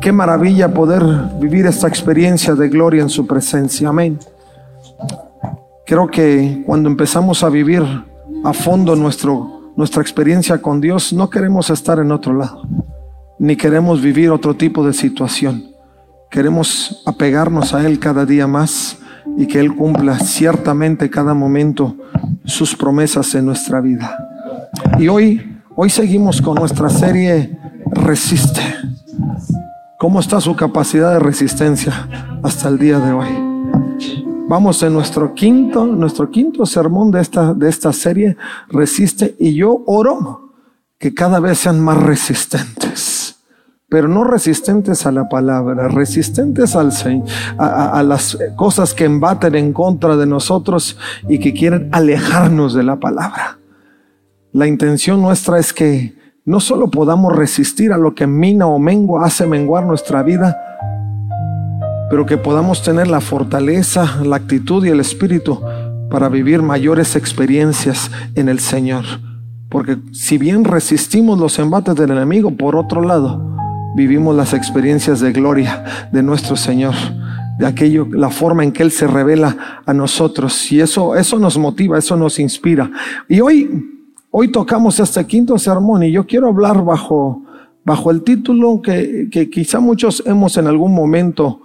Qué maravilla poder vivir esta experiencia de gloria en su presencia. Amén. Creo que cuando empezamos a vivir a fondo nuestro, nuestra experiencia con Dios, no queremos estar en otro lado, ni queremos vivir otro tipo de situación. Queremos apegarnos a Él cada día más y que Él cumpla ciertamente cada momento sus promesas en nuestra vida. Y hoy, hoy seguimos con nuestra serie Resiste. ¿Cómo está su capacidad de resistencia hasta el día de hoy? Vamos en nuestro quinto, nuestro quinto sermón de esta, de esta serie, Resiste, y yo oro que cada vez sean más resistentes pero no resistentes a la palabra, resistentes al a, a, las cosas que embaten en contra de nosotros y que quieren alejarnos de la palabra. La intención nuestra es que no solo podamos resistir a lo que mina o mengua, hace menguar nuestra vida, pero que podamos tener la fortaleza, la actitud y el espíritu para vivir mayores experiencias en el Señor. Porque si bien resistimos los embates del enemigo, por otro lado, vivimos las experiencias de gloria de nuestro Señor, de aquello, la forma en que Él se revela a nosotros. Y eso, eso nos motiva, eso nos inspira. Y hoy, hoy tocamos este quinto sermón y yo quiero hablar bajo, bajo el título que, que quizá muchos hemos en algún momento,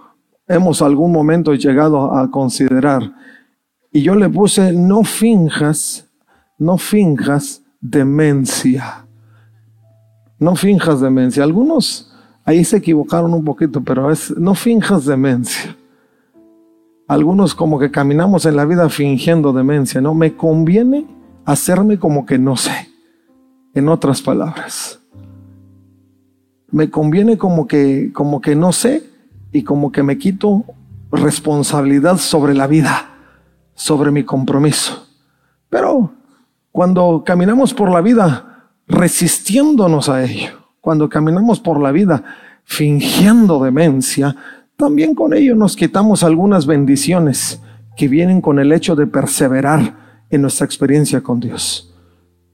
hemos algún momento llegado a considerar. Y yo le puse, no finjas, no finjas demencia. No finjas demencia. Algunos Ahí se equivocaron un poquito, pero es, no finjas demencia. Algunos como que caminamos en la vida fingiendo demencia, ¿no? Me conviene hacerme como que no sé. En otras palabras. Me conviene como que, como que no sé y como que me quito responsabilidad sobre la vida, sobre mi compromiso. Pero cuando caminamos por la vida resistiéndonos a ello, cuando caminamos por la vida fingiendo demencia, también con ello nos quitamos algunas bendiciones que vienen con el hecho de perseverar en nuestra experiencia con Dios.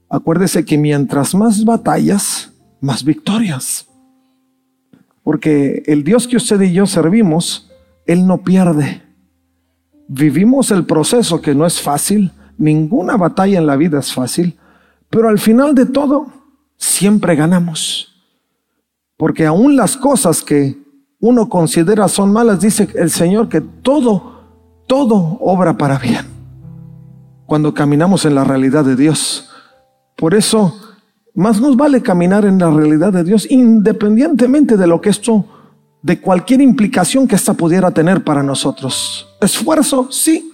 Acuérdese que mientras más batallas, más victorias. Porque el Dios que usted y yo servimos, Él no pierde. Vivimos el proceso que no es fácil, ninguna batalla en la vida es fácil, pero al final de todo, siempre ganamos. Porque aún las cosas que uno considera son malas, dice el Señor que todo, todo obra para bien. Cuando caminamos en la realidad de Dios. Por eso, más nos vale caminar en la realidad de Dios, independientemente de lo que esto, de cualquier implicación que ésta pudiera tener para nosotros. Esfuerzo, sí.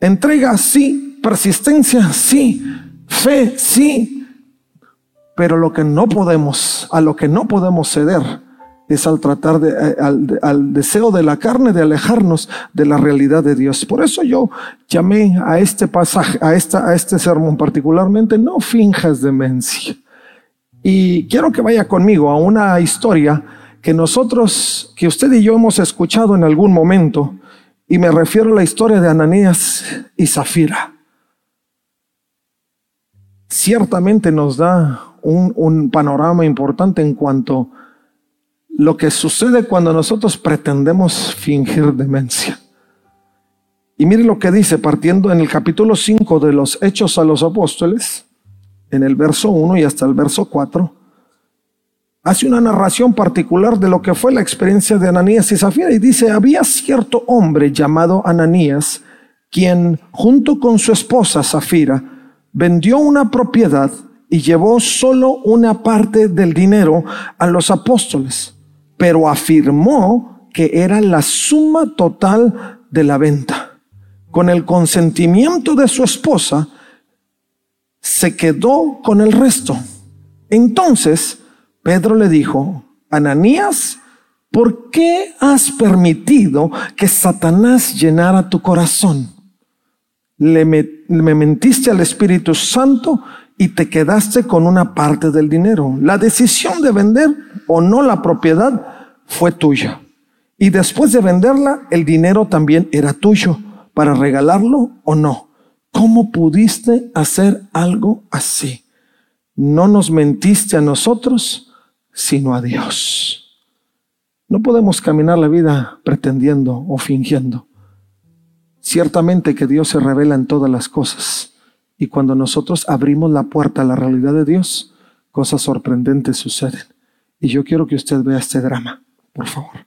Entrega, sí. Persistencia, sí. Fe, sí pero lo que no podemos, a lo que no podemos ceder, es al tratar de, eh, al, deseo de la carne de alejarnos de la realidad de Dios. Por eso yo llamé a este pasaje, a, esta, a este sermón particularmente, no finjas demencia. Y quiero que vaya conmigo a una historia que nosotros, que usted y yo hemos escuchado en algún momento, y me refiero a la historia de Ananías y Zafira. Ciertamente nos da un, panorama importante en cuanto lo que sucede cuando nosotros pretendemos fingir demencia. Y mire lo que dice, partiendo en el capítulo 5 de los Hechos a los Apóstoles, en el verso 1 y hasta el verso 4, hace una narración particular de lo que fue la experiencia de Ananías y Zafira y dice, había cierto hombre llamado Ananías, quien junto con su esposa Zafira vendió una propiedad y llevó solo una parte del dinero a los apóstoles, pero afirmó que era la suma total de la venta. Con el consentimiento de su esposa, se quedó con el resto. Entonces, Pedro le dijo, Ananías, ¿por qué has permitido que Satanás llenara tu corazón? Le, me, me mentiste al Espíritu Santo y te quedaste con una parte del dinero. La decisión de vender o no la propiedad fue tuya. Y después de venderla, el dinero también era tuyo para regalarlo o no. ¿Cómo pudiste hacer algo así? No nos mentiste a nosotros, sino a Dios. No podemos caminar la vida pretendiendo o fingiendo. Ciertamente que Dios se revela en todas las cosas. Y cuando nosotros abrimos la puerta a la realidad de Dios, cosas sorprendentes suceden. Y yo quiero que usted vea este drama, por favor.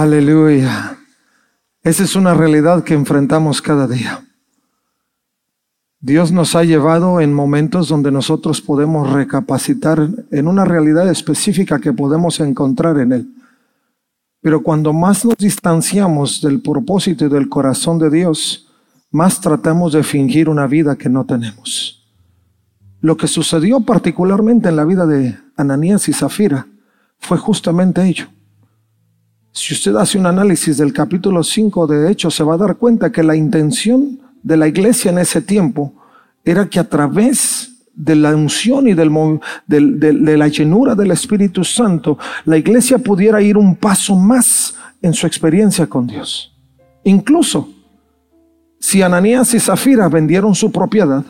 Aleluya. Esa es una realidad que enfrentamos cada día. Dios nos ha llevado en momentos donde nosotros podemos recapacitar en una realidad específica que podemos encontrar en Él. Pero cuando más nos distanciamos del propósito y del corazón de Dios, más tratamos de fingir una vida que no tenemos. Lo que sucedió particularmente en la vida de Ananías y Zafira fue justamente ello. Si usted hace un análisis del capítulo 5 de Hechos, se va a dar cuenta que la intención de la iglesia en ese tiempo era que a través de la unción y del, de la llenura del Espíritu Santo, la iglesia pudiera ir un paso más en su experiencia con Dios. Incluso si Ananías y Zafira vendieron su propiedad,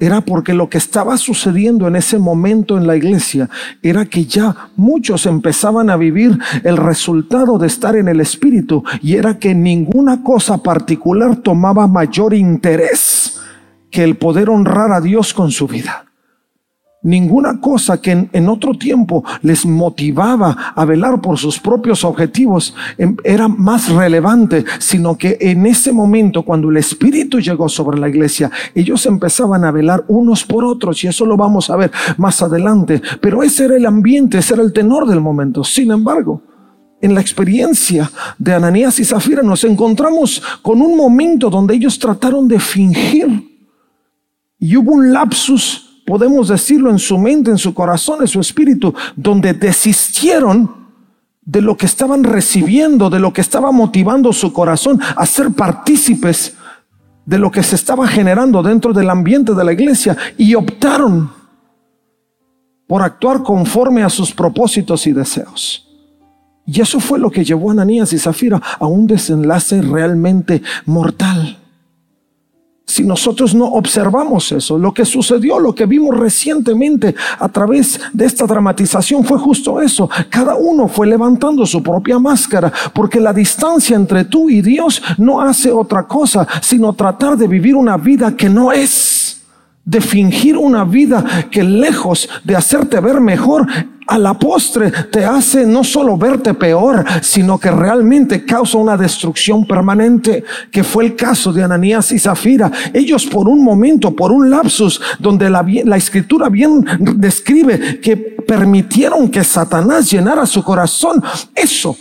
era porque lo que estaba sucediendo en ese momento en la iglesia era que ya muchos empezaban a vivir el resultado de estar en el Espíritu y era que ninguna cosa particular tomaba mayor interés que el poder honrar a Dios con su vida. Ninguna cosa que en, otro tiempo les motivaba a velar por sus propios objetivos em, era más relevante, sino que en ese momento, cuando el Espíritu llegó sobre la iglesia, ellos empezaban a velar unos por otros, y eso lo vamos a ver más adelante. Pero ese era el ambiente, ese era el tenor del momento. Sin embargo, en la experiencia de Ananías y Zafira nos encontramos con un momento donde ellos trataron de fingir y hubo un lapsus podemos decirlo, en su mente, en su corazón, en su espíritu, donde desistieron de lo que estaban recibiendo, de lo que estaba motivando su corazón a ser partícipes de lo que se estaba generando dentro del ambiente de la iglesia y optaron por actuar conforme a sus propósitos y deseos. Y eso fue lo que llevó a Ananías y Zafira a un desenlace realmente mortal si nosotros no observamos eso. Lo que sucedió, lo que vimos recientemente a través de esta dramatización fue justo eso. Cada uno fue levantando su propia máscara, porque la distancia entre tú y Dios no hace otra cosa, sino tratar de vivir una vida que no es de fingir una vida que lejos de hacerte ver mejor, a la postre te hace no solo verte peor, sino que realmente causa una destrucción permanente, que fue el caso de Ananías y Zafira. Ellos por un momento, por un lapsus, donde la, la escritura bien describe que permitieron que Satanás llenara su corazón, eso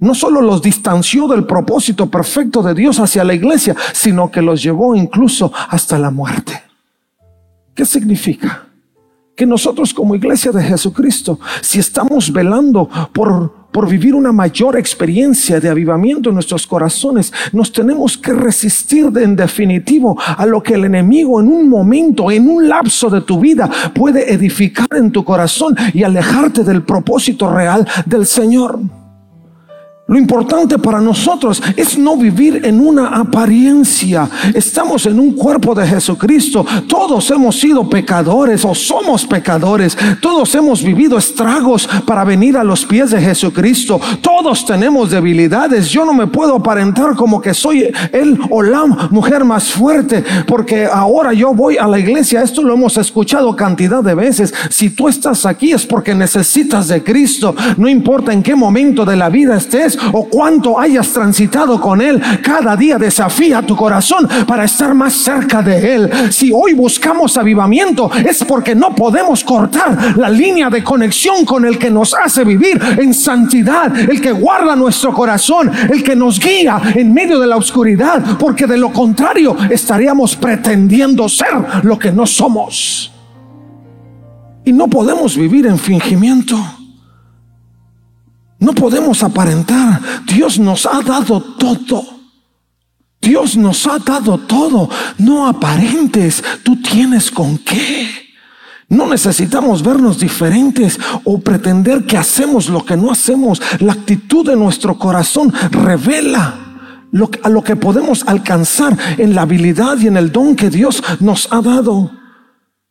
no solo los distanció del propósito perfecto de Dios hacia la iglesia, sino que los llevó incluso hasta la muerte. ¿Qué significa? que nosotros como iglesia de Jesucristo, si estamos velando por, por vivir una mayor experiencia de avivamiento en nuestros corazones, nos tenemos que resistir de, en definitivo a lo que el enemigo en un momento, en un lapso de tu vida puede edificar en tu corazón y alejarte del propósito real del Señor. Lo importante para nosotros es no vivir en una apariencia. Estamos en un cuerpo de Jesucristo. Todos hemos sido pecadores o somos pecadores. Todos hemos vivido estragos para venir a los pies de Jesucristo. Todos tenemos debilidades. Yo no me puedo aparentar como que soy el o la mujer más fuerte porque ahora yo voy a la iglesia. Esto lo hemos escuchado cantidad de veces. Si tú estás aquí es porque necesitas de Cristo. No importa en qué momento de la vida estés o cuánto hayas transitado con Él, cada día desafía tu corazón para estar más cerca de Él. Si hoy buscamos avivamiento es porque no podemos cortar la línea de conexión con el que nos hace vivir en santidad, el que guarda nuestro corazón, el que nos guía en medio de la oscuridad, porque de lo contrario estaríamos pretendiendo ser lo que no somos. Y no podemos vivir en fingimiento. No podemos aparentar. Dios nos ha dado todo. Dios nos ha dado todo. No aparentes. Tú tienes con qué. No necesitamos vernos diferentes o pretender que hacemos lo que no hacemos. La actitud de nuestro corazón revela lo, a lo que podemos alcanzar en la habilidad y en el don que Dios nos ha dado.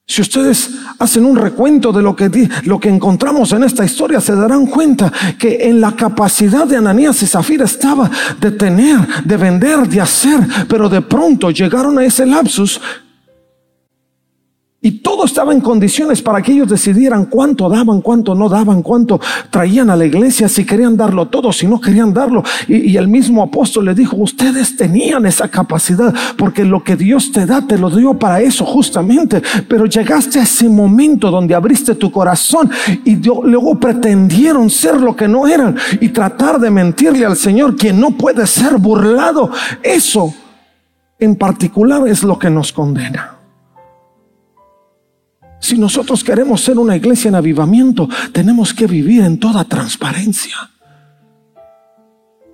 Si ustedes hacen un recuento de lo que, lo que encontramos en esta historia, se darán cuenta que en la capacidad de Ananías y Zafira estaba de tener, de vender, de hacer, pero de pronto llegaron a ese lapsus Y todo estaba en condiciones para que ellos decidieran cuánto daban, cuánto no daban, cuánto traían a la iglesia, si querían darlo todo, si no querían darlo. Y, el mismo apóstol le dijo, ustedes tenían esa capacidad, porque lo que Dios te da, te lo dio para eso justamente. Pero llegaste a ese momento donde abriste tu corazón y luego pretendieron ser lo que no eran y tratar de mentirle al Señor, quien no puede ser burlado. Eso en particular es lo que nos condena. Si nosotros queremos ser una iglesia en avivamiento, tenemos que vivir en toda transparencia.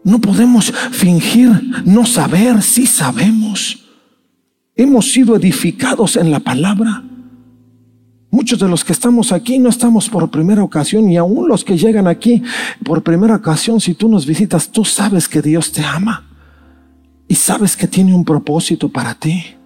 No podemos fingir no saber si sabemos. Hemos sido edificados en la palabra. Muchos de los que estamos aquí no estamos por primera ocasión y aún los que llegan aquí por primera ocasión, si tú nos visitas, tú sabes que Dios te ama y sabes que tiene un propósito para ti.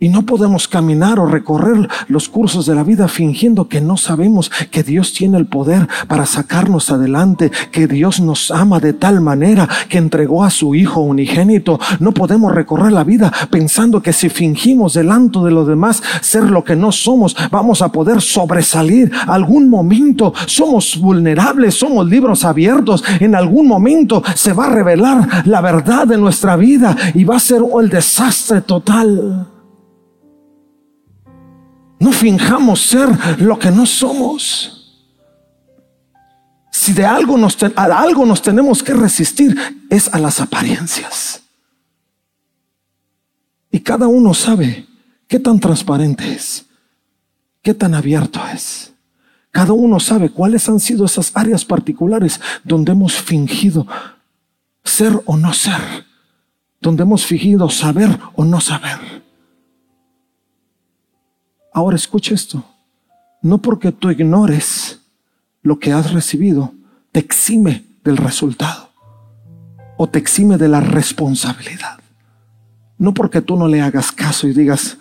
Y no podemos caminar o recorrer los cursos de la vida fingiendo que no sabemos que Dios tiene el poder para sacarnos adelante, que Dios nos ama de tal manera que entregó a su Hijo unigénito. No podemos recorrer la vida pensando que si fingimos delante de los demás ser lo que no somos, vamos a poder sobresalir. Algún momento somos vulnerables, somos libros abiertos. En algún momento se va a revelar la verdad de nuestra vida y va a ser el desastre total. No finjamos ser lo que no somos. Si de algo nos, algo nos tenemos que resistir es a las apariencias. Y cada uno sabe qué tan transparente es, qué tan abierto es. Cada uno sabe cuáles han sido esas áreas particulares donde hemos fingido ser o no ser, donde hemos fingido saber o no saber. Ahora escucha esto. No porque tú ignores lo que has recibido, te exime del resultado o te exime de la responsabilidad. No porque tú no le hagas caso y digas,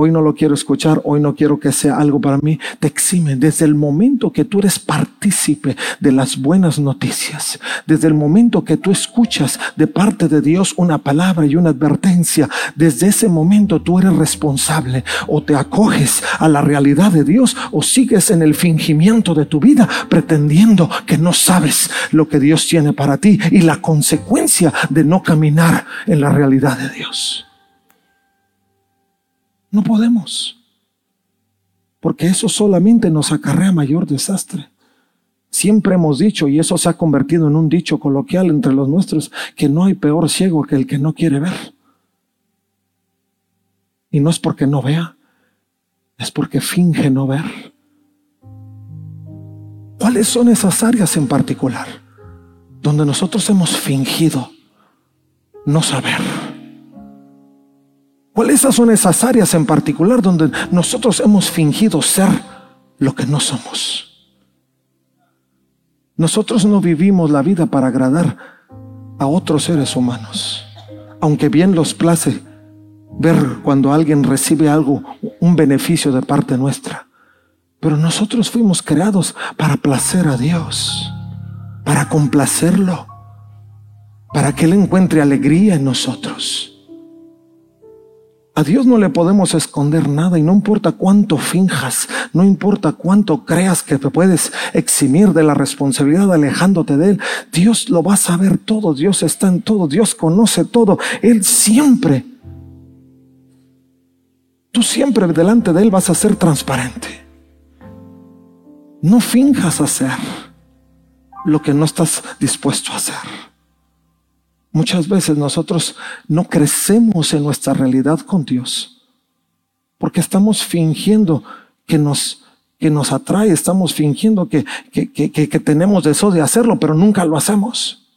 hoy no lo quiero escuchar, hoy no quiero que sea algo para mí, te exime desde el momento que tú eres partícipe de las buenas noticias, desde el momento que tú escuchas de parte de Dios una palabra y una advertencia, desde ese momento tú eres responsable o te acoges a la realidad de Dios o sigues en el fingimiento de tu vida pretendiendo que no sabes lo que Dios tiene para ti y la consecuencia de no caminar en la realidad de Dios. No podemos. Porque eso solamente nos acarrea mayor desastre. Siempre hemos dicho, y eso se ha convertido en un dicho coloquial entre los nuestros, que no hay peor ciego que el que no quiere ver. Y no es porque no vea, es porque finge no ver. ¿Cuáles son esas áreas en particular donde nosotros hemos fingido no saber? ¿Cuáles son esas áreas en particular donde nosotros hemos fingido ser lo que no somos? Nosotros no vivimos la vida para agradar a otros seres humanos, aunque bien los place ver cuando alguien recibe algo, un beneficio de parte nuestra. Pero nosotros fuimos creados para placer a Dios, para complacerlo, para que Él encuentre alegría en nosotros. A Dios no le podemos esconder nada y no importa cuánto finjas, no importa cuánto creas que te puedes eximir de la responsabilidad alejándote de Él. Dios lo va a saber todo, Dios está en todo, Dios conoce todo. Él siempre, tú siempre delante de Él vas a ser transparente. No finjas hacer lo que no estás dispuesto a hacer. Muchas veces nosotros no crecemos en nuestra realidad con Dios porque estamos fingiendo que nos, que nos atrae, estamos fingiendo que, que, que, que tenemos deseo de hacerlo, pero nunca lo hacemos.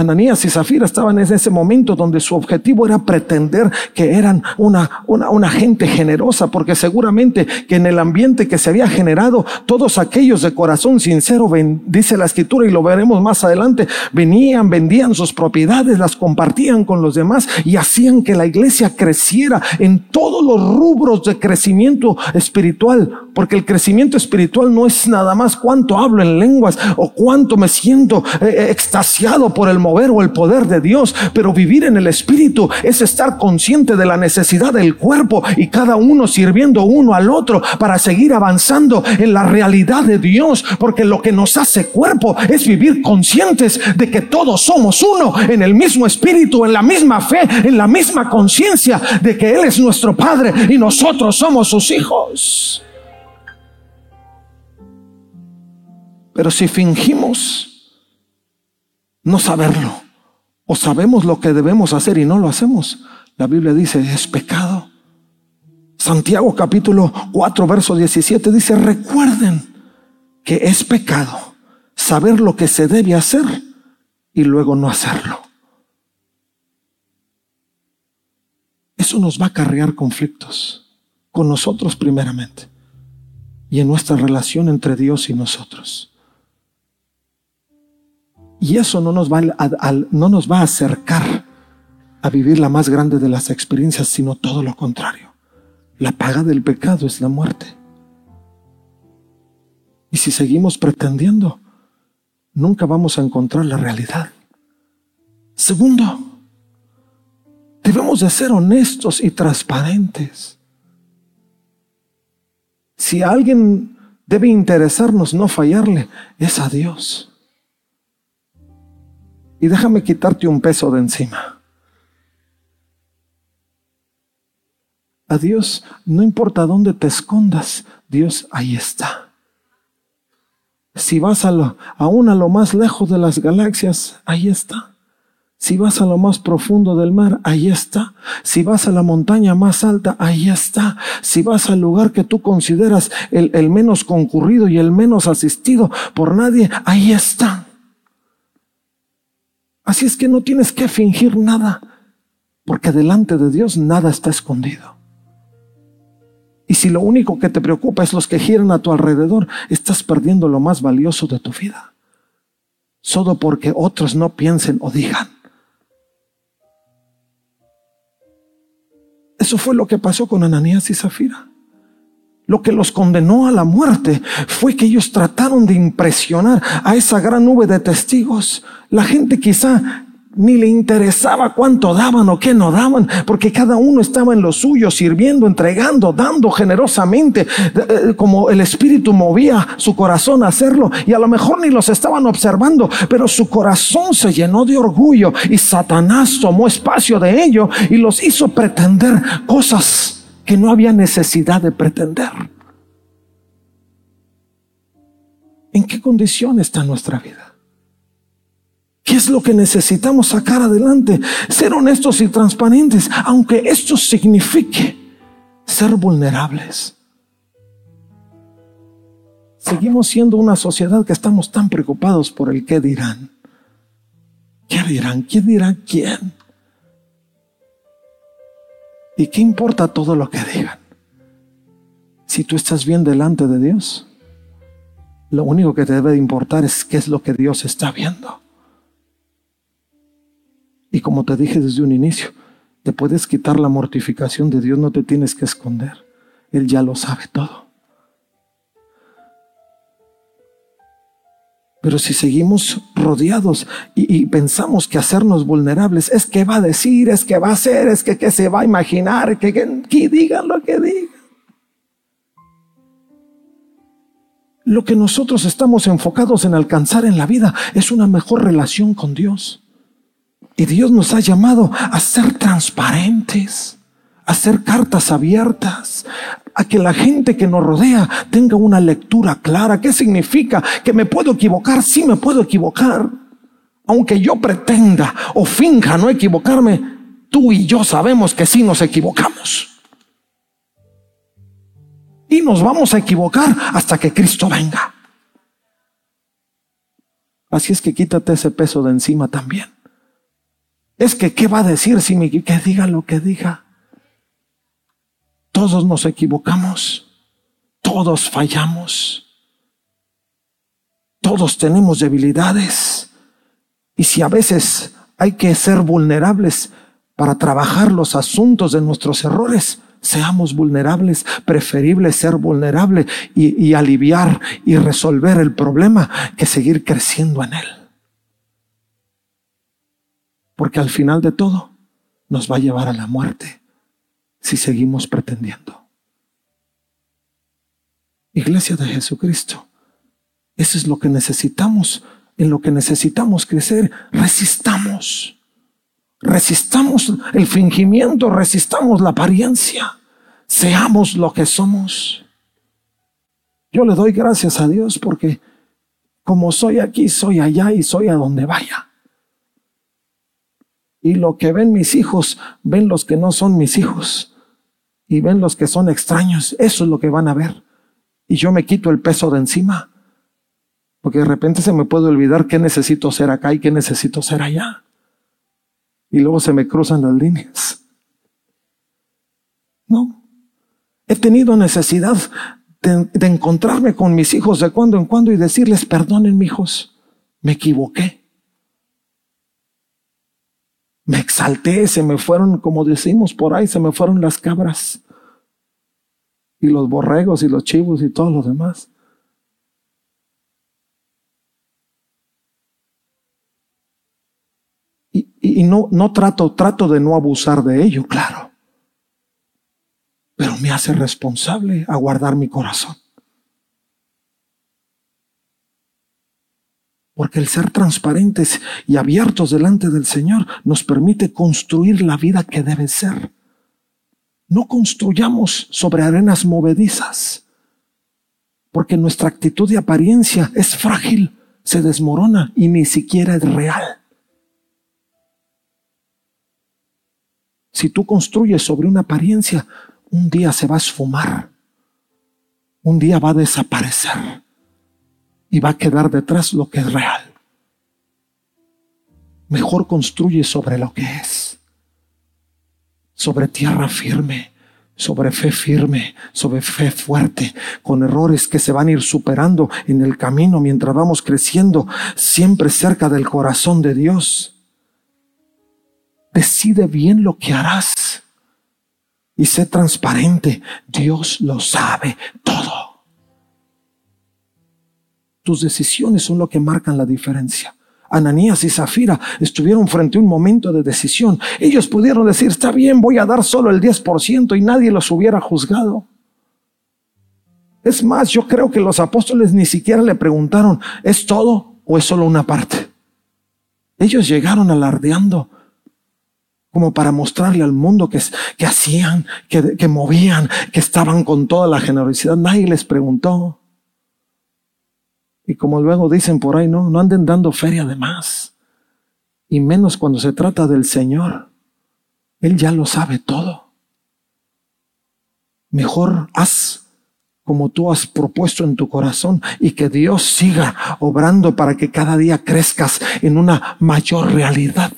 Ananías y Zafira estaban en ese momento donde su objetivo era pretender que eran una, una, una, gente generosa, porque seguramente que en el ambiente que se había generado, todos aquellos de corazón sincero, dice la escritura y lo veremos más adelante, venían, vendían sus propiedades, las compartían con los demás y hacían que la iglesia creciera en todos los rubros de crecimiento espiritual, porque el crecimiento espiritual no es nada más cuánto hablo en lenguas o cuánto me siento eh, eh, extasiado por el mover o el poder de Dios, pero vivir en el Espíritu es estar consciente de la necesidad del cuerpo y cada uno sirviendo uno al otro para seguir avanzando en la realidad de Dios, porque lo que nos hace cuerpo es vivir conscientes de que todos somos uno en el mismo espíritu, en la misma fe, en la misma conciencia de que Él es nuestro Padre y nosotros somos sus hijos. Pero si fingimos no saberlo, o sabemos lo que debemos hacer y no lo hacemos, la Biblia dice, es pecado. Santiago capítulo 4, verso 17 dice, recuerden que es pecado saber lo que se debe hacer y luego no hacerlo. Eso nos va a cargar conflictos con nosotros primeramente y en nuestra relación entre Dios y nosotros. Y eso no nos, va a, no nos va a acercar a vivir la más grande de las experiencias, sino todo lo contrario. La paga del pecado es la muerte. Y si seguimos pretendiendo, nunca vamos a encontrar la realidad. Segundo, debemos de ser honestos y transparentes. Si alguien debe interesarnos no fallarle, es a Dios. Y déjame quitarte un peso de encima. A Dios, no importa dónde te escondas, Dios ahí está. Si vas a lo, aún a lo más lejos de las galaxias, ahí está. Si vas a lo más profundo del mar, ahí está. Si vas a la montaña más alta, ahí está. Si vas al lugar que tú consideras el, el menos concurrido y el menos asistido por nadie, ahí está. Así es que no tienes que fingir nada, porque delante de Dios nada está escondido. Y si lo único que te preocupa es los que giran a tu alrededor, estás perdiendo lo más valioso de tu vida. Solo porque otros no piensen o digan. Eso fue lo que pasó con Ananías y Zafira. Lo que los condenó a la muerte fue que ellos trataron de impresionar a esa gran nube de testigos. La gente quizá ni le interesaba cuánto daban o qué no daban, porque cada uno estaba en lo suyo, sirviendo, entregando, dando generosamente, eh, como el Espíritu movía su corazón a hacerlo, y a lo mejor ni los estaban observando, pero su corazón se llenó de orgullo y Satanás tomó espacio de ello y los hizo pretender cosas que no había necesidad de pretender. ¿En qué condición está nuestra vida? ¿Qué es lo que necesitamos sacar adelante? Ser honestos y transparentes, aunque esto signifique ser vulnerables. Seguimos siendo una sociedad que estamos tan preocupados por el qué dirán. ¿Qué dirán? ¿Quién dirá quién? ¿Y qué importa todo lo que digan? Si tú estás bien delante de Dios, lo único que te debe de importar es qué es lo que Dios está viendo. Y como te dije desde un inicio, te puedes quitar la mortificación de Dios, no te tienes que esconder. Él ya lo sabe todo. Pero si seguimos rodeados y, pensamos que hacernos vulnerables es que va a decir, es que va a hacer, es que, se va a imaginar, que, que digan lo que digan. Lo que nosotros estamos enfocados en alcanzar en la vida es una mejor relación con Dios. Y Dios nos ha llamado a ser transparentes, a ser cartas abiertas, a que la gente que nos rodea tenga una lectura clara. ¿Qué significa? Que me puedo equivocar, sí me puedo equivocar. Aunque yo pretenda o finja no equivocarme, tú y yo sabemos que sí nos equivocamos. Y nos vamos a equivocar hasta que Cristo venga. Así es que quítate ese peso de encima también. Es que, ¿qué va a decir si me que diga lo que diga? Todos nos equivocamos, todos fallamos, todos tenemos debilidades. Y si a veces hay que ser vulnerables para trabajar los asuntos de nuestros errores, seamos vulnerables, preferible ser vulnerable y, y, aliviar y resolver el problema que seguir creciendo en él. Porque al final de todo nos va a llevar a la muerte si seguimos pretendiendo. Iglesia de Jesucristo, eso es lo que necesitamos, en lo que necesitamos crecer. Resistamos. Resistamos el fingimiento, resistamos la apariencia. Seamos lo que somos. Yo le doy gracias a Dios porque como soy aquí, soy allá y soy a donde vaya. Y lo que ven mis hijos, ven los que no son mis hijos. Y ven los que son extraños. Eso es lo que van a ver. Y yo me quito el peso de encima. Porque de repente se me puede olvidar qué necesito ser acá y qué necesito ser allá. Y luego se me cruzan las líneas. No. He tenido necesidad de, encontrarme con mis hijos de cuando en cuando y decirles, perdonen, hijos, me equivoqué. Me exalté, se me fueron, como decimos por ahí, se me fueron las cabras y los borregos y los chivos y todos los demás. Y, no, no trato, trato de no abusar de ello, claro. Pero me hace responsable a guardar mi corazón. Porque el ser transparentes y abiertos delante del Señor nos permite construir la vida que debe ser. No construyamos sobre arenas movedizas, porque nuestra actitud y apariencia es frágil, se desmorona y ni siquiera es real. Si tú construyes sobre una apariencia, un día se va a esfumar, un día va a desaparecer y va a quedar detrás lo que es real. Mejor construye sobre lo que es, sobre tierra firme, sobre fe firme, sobre fe fuerte, con errores que se van a ir superando en el camino mientras vamos creciendo, siempre cerca del corazón de Dios. Decide bien lo que harás y sé transparente. Dios lo sabe todo. Tus decisiones son lo que marcan la diferencia. Ananías y Zafira estuvieron frente a un momento de decisión. Ellos pudieron decir, está bien, voy a dar solo el 10% y nadie los hubiera juzgado. Es más, yo creo que los apóstoles ni siquiera le preguntaron, ¿es todo o es solo una parte? Ellos llegaron alardeando como para mostrarle al mundo que, que hacían, que, que movían, que estaban con toda la generosidad. Nadie les preguntó. Y como luego dicen por ahí, no, no anden dando feria de más. Y menos cuando se trata del Señor. Él ya lo sabe todo. Mejor haz como tú has propuesto en tu corazón y que Dios siga obrando para que cada día crezcas en una mayor realidad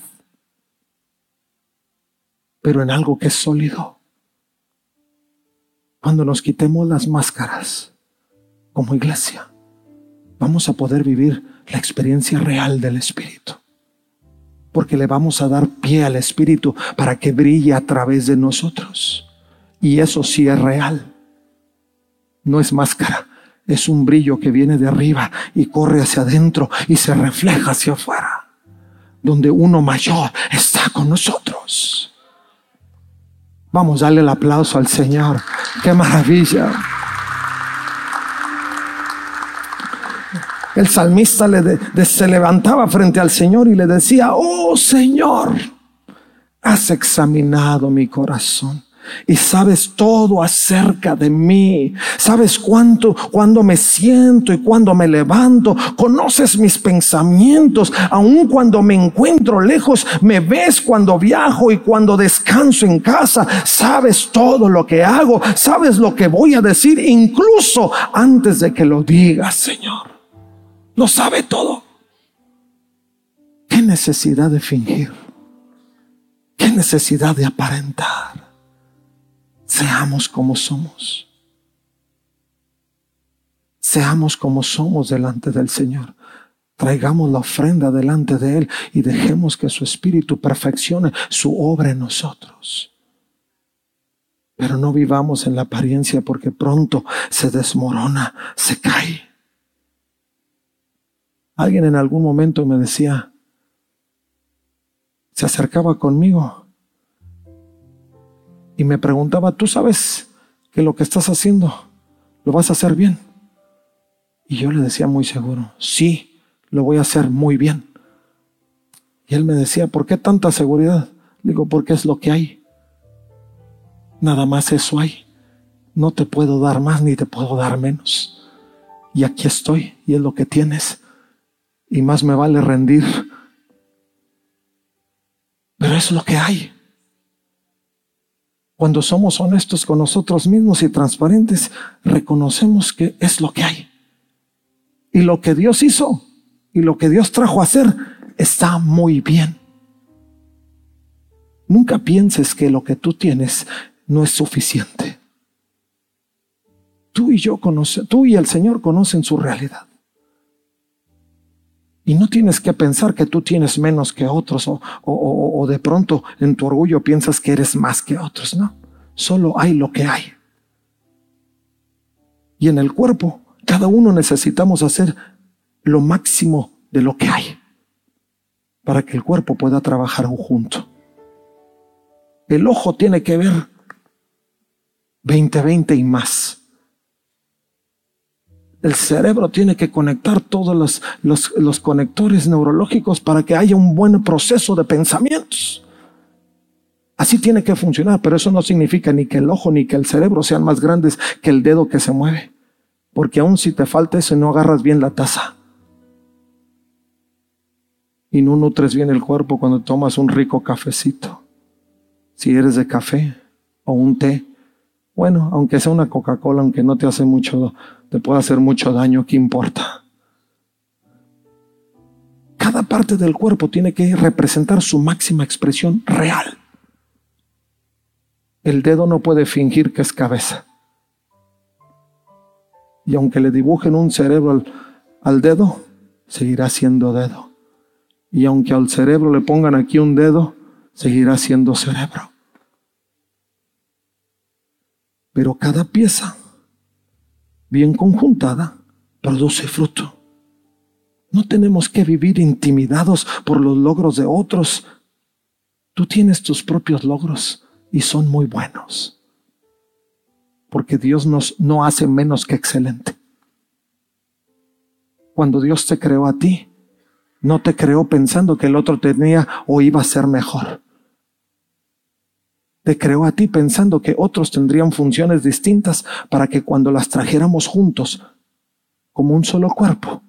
pero en algo que es sólido. Cuando nos quitemos las máscaras como iglesia, vamos a poder vivir la experiencia real del Espíritu. Porque le vamos a dar pie al Espíritu para que brille a través de nosotros. Y eso sí es real. No es máscara, es un brillo que viene de arriba y corre hacia adentro y se refleja hacia afuera. Donde uno mayor está con nosotros. Vamos a darle el aplauso al Señor. Qué maravilla. El salmista se levantaba frente al Señor y le decía, oh Señor, has examinado mi corazón y sabes todo acerca de mí. Sabes cuánto, cuando me siento y cuando me levanto. Conoces mis pensamientos. Aun cuando me encuentro lejos, me ves cuando viajo y cuando descanso en casa. Sabes todo lo que hago. Sabes lo que voy a decir, incluso antes de que lo digas, Señor. Lo sabe todo. ¿Qué necesidad de fingir? ¿Qué necesidad de aparentar? Seamos como somos. Seamos como somos delante del Señor. Traigamos la ofrenda delante de Él y dejemos que su Espíritu perfeccione su obra en nosotros. Pero no vivamos en la apariencia porque pronto se desmorona, se cae. Alguien en algún momento me decía, se acercaba conmigo y me preguntaba, ¿tú sabes que lo que estás haciendo lo vas a hacer bien? Y yo le decía muy seguro, sí, lo voy a hacer muy bien. Y él me decía, ¿por qué tanta seguridad? Digo, porque es lo que hay. Nada más eso hay. No te puedo dar más ni te puedo dar menos. Y aquí estoy y es lo que tienes. Y más me vale rendir. Pero es lo que hay. Cuando somos honestos con nosotros mismos y transparentes, reconocemos que es lo que hay. Y lo que Dios hizo y lo que Dios trajo a hacer está muy bien. Nunca pienses que lo que tú tienes no es suficiente. Tú y yo conocen, tú y el Señor conocen su realidad. Y no tienes que pensar que tú tienes menos que otros o, o, de pronto en tu orgullo piensas que eres más que otros. No, solo hay lo que hay. Y en el cuerpo cada uno necesitamos hacer lo máximo de lo que hay para que el cuerpo pueda trabajar junto. El ojo tiene que ver 20-20 y más. El cerebro tiene que conectar todos los, los, conectores neurológicos para que haya un buen proceso de pensamientos. Así tiene que funcionar, pero eso no significa ni que el ojo ni que el cerebro sean más grandes que el dedo que se mueve. Porque aun si te falta eso, no agarras bien la taza. Y no nutres bien el cuerpo cuando tomas un rico cafecito. Si eres de café o un té. Bueno, aunque sea una Coca-Cola, aunque no te hace mucho, te puede hacer mucho daño, ¿qué importa? Cada parte del cuerpo tiene que representar su máxima expresión real. El dedo no puede fingir que es cabeza. Y aunque le dibujen un cerebro al, dedo, seguirá siendo dedo. Y aunque al cerebro le pongan aquí un dedo, seguirá siendo cerebro. Pero cada pieza, bien conjuntada, produce fruto. No tenemos que vivir intimidados por los logros de otros. Tú tienes tus propios logros y son muy buenos porque Dios nos, no hace menos que excelente. Cuando Dios te creó a ti, no te creó pensando que el otro tenía o iba a ser mejor. Te creó a ti pensando que otros tendrían funciones distintas para que cuando las trajéramos juntos, como un solo cuerpo,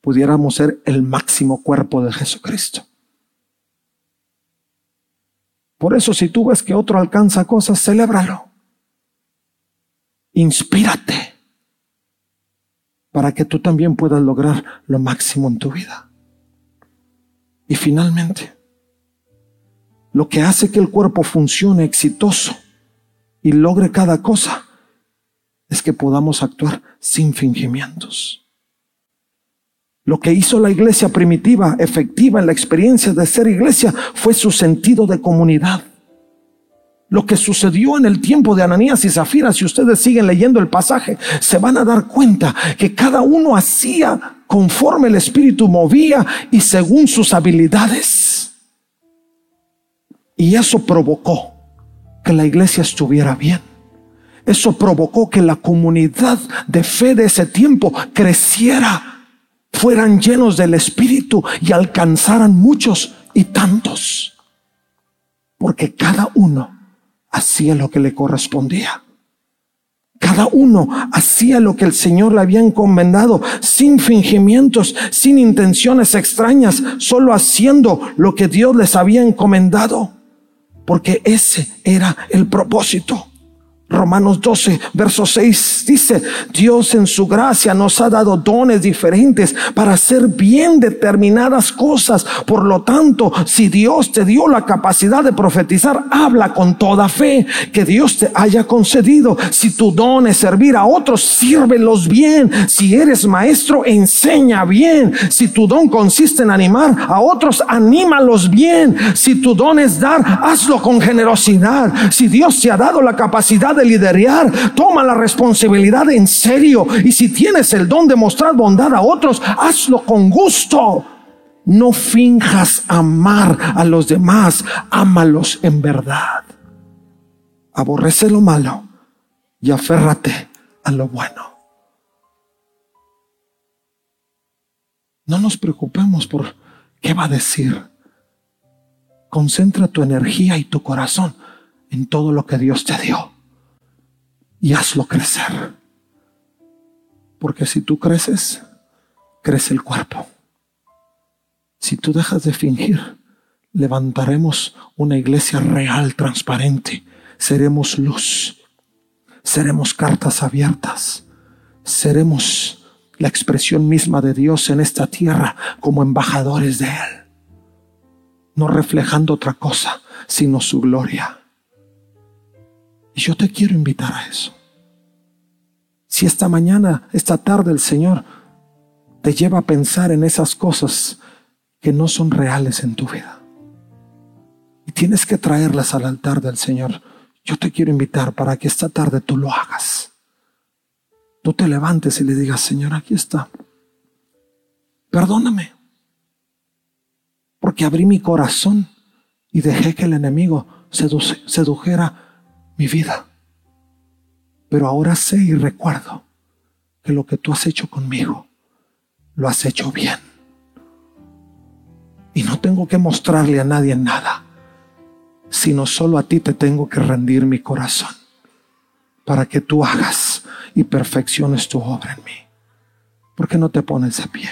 pudiéramos ser el máximo cuerpo de Jesucristo. Por eso si tú ves que otro alcanza cosas, celébralo inspírate para que tú también puedas lograr lo máximo en tu vida. Y finalmente, lo que hace que el cuerpo funcione exitoso y logre cada cosa es que podamos actuar sin fingimientos. Lo que hizo la iglesia primitiva efectiva en la experiencia de ser iglesia fue su sentido de comunidad lo que sucedió en el tiempo de Ananías y Zafira, si ustedes siguen leyendo el pasaje, se van a dar cuenta que cada uno hacía conforme el Espíritu movía y según sus habilidades. Y eso provocó que la iglesia estuviera bien. Eso provocó que la comunidad de fe de ese tiempo creciera, fueran llenos del Espíritu y alcanzaran muchos y tantos. Porque cada uno hacía lo que le correspondía. Cada uno hacía lo que el Señor le había encomendado, sin fingimientos, sin intenciones extrañas, solo haciendo lo que Dios les había encomendado, porque ese era el propósito. Romanos 12, verso 6 dice, Dios en su gracia nos ha dado dones diferentes para hacer bien determinadas cosas. Por lo tanto, si Dios te dio la capacidad de profetizar, habla con toda fe que Dios te haya concedido. Si tu don es servir a otros, sírvelos bien. Si eres maestro, enseña bien. Si tu don consiste en animar a otros, anímalos bien. Si tu don es dar, hazlo con generosidad. Si Dios te ha dado la capacidad de liderar, toma la responsabilidad en serio. Y si tienes el don de mostrar bondad a otros, hazlo con gusto. No finjas amar a los demás, ámalos en verdad. Aborrece lo malo y aférrate a lo bueno. No nos preocupemos por qué va a decir. Concentra tu energía y tu corazón en todo lo que Dios te dio y hazlo crecer. Porque si tú creces, crece el cuerpo. Si tú dejas de fingir, levantaremos una iglesia real, transparente. Seremos luz. Seremos cartas abiertas. Seremos la expresión misma de Dios en esta tierra como embajadores de Él. No reflejando otra cosa, sino su gloria. Y yo te quiero invitar a eso. Si esta mañana, esta tarde el Señor te lleva a pensar en esas cosas que no son reales en tu vida. Y tienes que traerlas al altar del Señor. Yo te quiero invitar para que esta tarde tú lo hagas. Tú te levantes y le digas, Señor, aquí está. Perdóname. Porque abrí mi corazón y dejé que el enemigo sedujera mi vida. Pero ahora sé y recuerdo que lo que tú has hecho conmigo, lo has hecho bien. Y no tengo que mostrarle a nadie nada, sino solo a ti te tengo que rendir mi corazón para que tú hagas y perfecciones tu obra en mí. ¿Por qué no te pones de pie?